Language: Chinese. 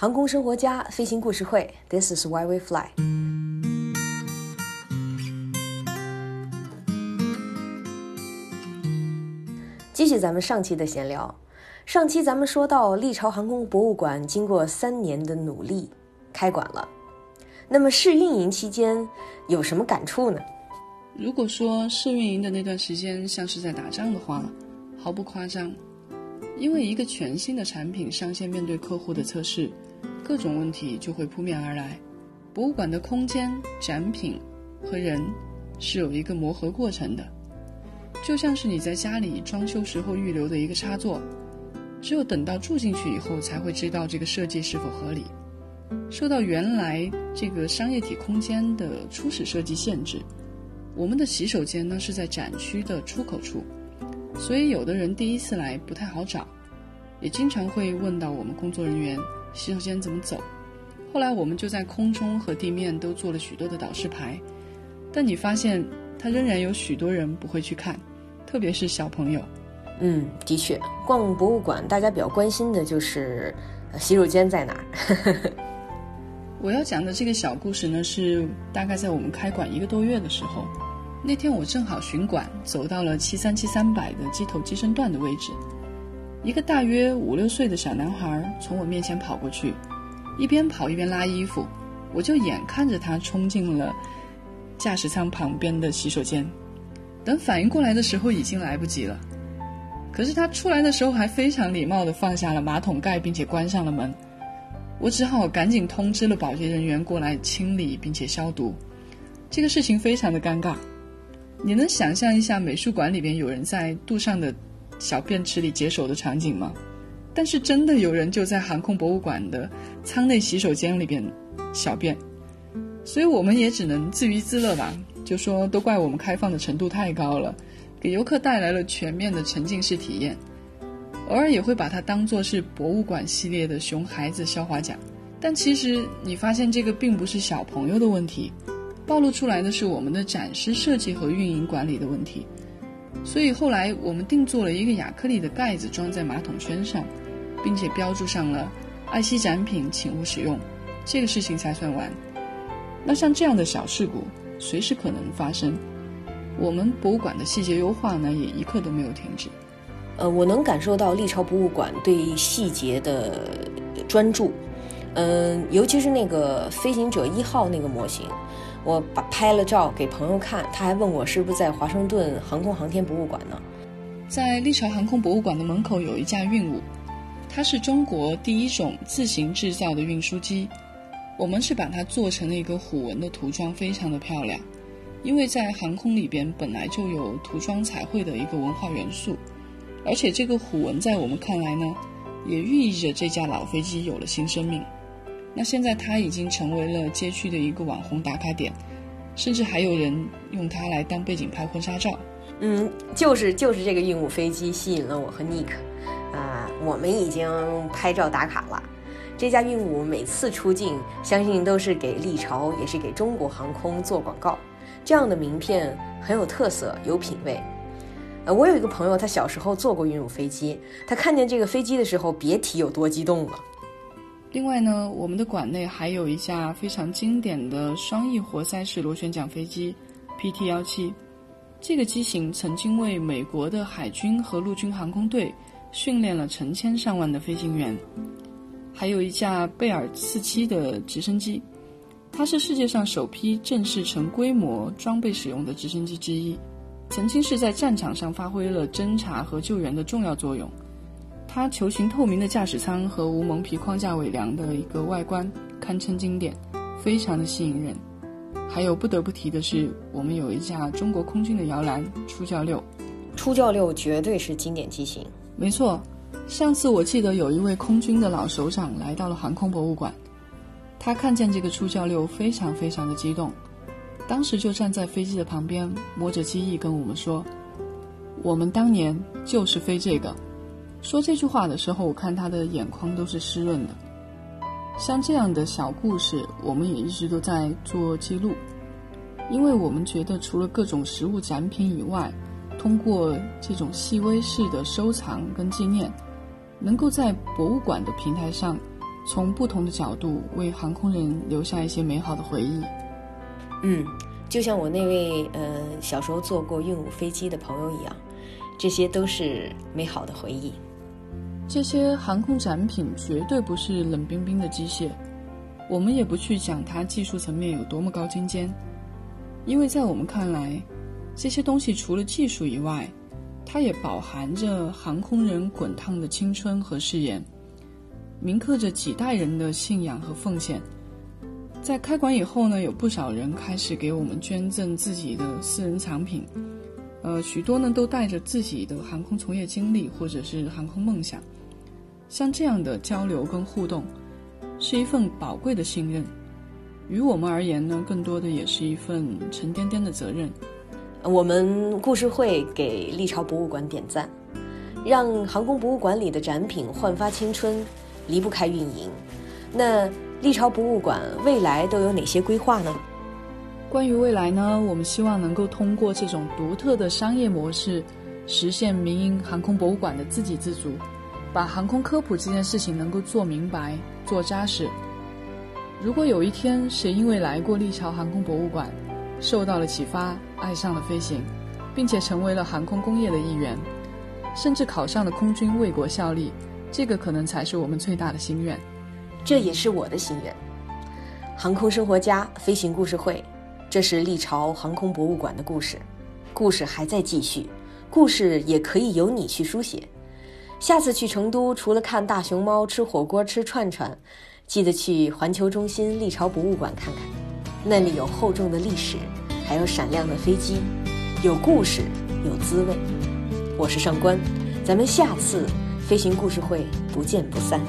航空生活家飞行故事会，This is why we fly。继续咱们上期的闲聊，上期咱们说到历朝航空博物馆经过三年的努力开馆了，那么试运营期间有什么感触呢？如果说试运营的那段时间像是在打仗的话，毫不夸张，因为一个全新的产品上线，面对客户的测试，各种问题就会扑面而来。博物馆的空间、展品和人是有一个磨合过程的，就像是你在家里装修时候预留的一个插座，只有等到住进去以后，才会知道这个设计是否合理，受到原来这个商业体空间的初始设计限制。我们的洗手间呢是在展区的出口处，所以有的人第一次来不太好找，也经常会问到我们工作人员洗手间怎么走。后来我们就在空中和地面都做了许多的导示牌，但你发现它仍然有许多人不会去看，特别是小朋友。嗯，的确，逛博物馆大家比较关心的就是洗手间在哪儿。我要讲的这个小故事呢，是大概在我们开馆一个多月的时候。那天我正好巡馆，走到了七三七三百的机头机身段的位置，一个大约五六岁的小男孩从我面前跑过去，一边跑一边拉衣服，我就眼看着他冲进了驾驶舱旁边的洗手间，等反应过来的时候已经来不及了。可是他出来的时候还非常礼貌地放下了马桶盖，并且关上了门，我只好赶紧通知了保洁人员过来清理并且消毒，这个事情非常的尴尬。你能想象一下美术馆里边有人在渡上的小便池里解手的场景吗？但是真的有人就在航空博物馆的舱内洗手间里边小便，所以我们也只能自娱自乐吧。就说都怪我们开放的程度太高了，给游客带来了全面的沉浸式体验。偶尔也会把它当做是博物馆系列的熊孩子消化奖，但其实你发现这个并不是小朋友的问题。暴露出来的是我们的展示设计和运营管理的问题，所以后来我们定做了一个亚克力的盖子装在马桶圈上，并且标注上了“爱惜展品，请勿使用”，这个事情才算完。那像这样的小事故，随时可能发生。我们博物馆的细节优化呢，也一刻都没有停止。呃，我能感受到历朝博物馆对细节的专注，嗯，尤其是那个飞行者一号那个模型。我把拍了照给朋友看，他还问我是不是在华盛顿航空航天博物馆呢。在历朝航空博物馆的门口有一架运五，它是中国第一种自行制造的运输机。我们是把它做成了一个虎纹的涂装，非常的漂亮。因为在航空里边本来就有涂装彩绘的一个文化元素，而且这个虎纹在我们看来呢，也寓意着这架老飞机有了新生命。那现在它已经成为了街区的一个网红打卡点，甚至还有人用它来当背景拍婚纱照。嗯，就是就是这个运五飞机吸引了我和 Nick，啊，我们已经拍照打卡了。这架运五每次出境，相信都是给历朝，也是给中国航空做广告。这样的名片很有特色，有品位。呃，我有一个朋友，他小时候坐过运五飞机，他看见这个飞机的时候，别提有多激动了。另外呢，我们的馆内还有一架非常经典的双翼活塞式螺旋桨飞机 PT-17，这个机型曾经为美国的海军和陆军航空队训练了成千上万的飞行员。还有一架贝尔四七的直升机，它是世界上首批正式成规模装备使用的直升机之一，曾经是在战场上发挥了侦察和救援的重要作用。它球形透明的驾驶舱和无蒙皮框架尾梁的一个外观堪称经典，非常的吸引人。还有不得不提的是，我们有一架中国空军的摇篮初教六，初教六绝对是经典机型。没错，上次我记得有一位空军的老首长来到了航空博物馆，他看见这个初教六非常非常的激动，当时就站在飞机的旁边摸着机翼跟我们说：“我们当年就是飞这个。”说这句话的时候，我看他的眼眶都是湿润的。像这样的小故事，我们也一直都在做记录，因为我们觉得除了各种实物展品以外，通过这种细微式的收藏跟纪念，能够在博物馆的平台上从不同的角度为航空人留下一些美好的回忆。嗯，就像我那位呃小时候坐过运五飞机的朋友一样，这些都是美好的回忆。这些航空展品绝对不是冷冰冰的机械，我们也不去讲它技术层面有多么高精尖，因为在我们看来，这些东西除了技术以外，它也饱含着航空人滚烫的青春和誓言，铭刻着几代人的信仰和奉献。在开馆以后呢，有不少人开始给我们捐赠自己的私人藏品，呃，许多呢都带着自己的航空从业经历或者是航空梦想。像这样的交流跟互动，是一份宝贵的信任。于我们而言呢，更多的也是一份沉甸甸的责任。我们故事会给历朝博物馆点赞，让航空博物馆里的展品焕发青春，离不开运营。那历朝博物馆未来都有哪些规划呢？关于未来呢，我们希望能够通过这种独特的商业模式，实现民营航空博物馆的自给自足。把航空科普这件事情能够做明白、做扎实。如果有一天谁因为来过历朝航空博物馆，受到了启发，爱上了飞行，并且成为了航空工业的一员，甚至考上了空军为国效力，这个可能才是我们最大的心愿。这也是我的心愿。航空生活家飞行故事会，这是历朝航空博物馆的故事，故事还在继续，故事也可以由你去书写。下次去成都，除了看大熊猫、吃火锅、吃串串，记得去环球中心历朝博物馆看看，那里有厚重的历史，还有闪亮的飞机，有故事，有滋味。我是上官，咱们下次飞行故事会不见不散。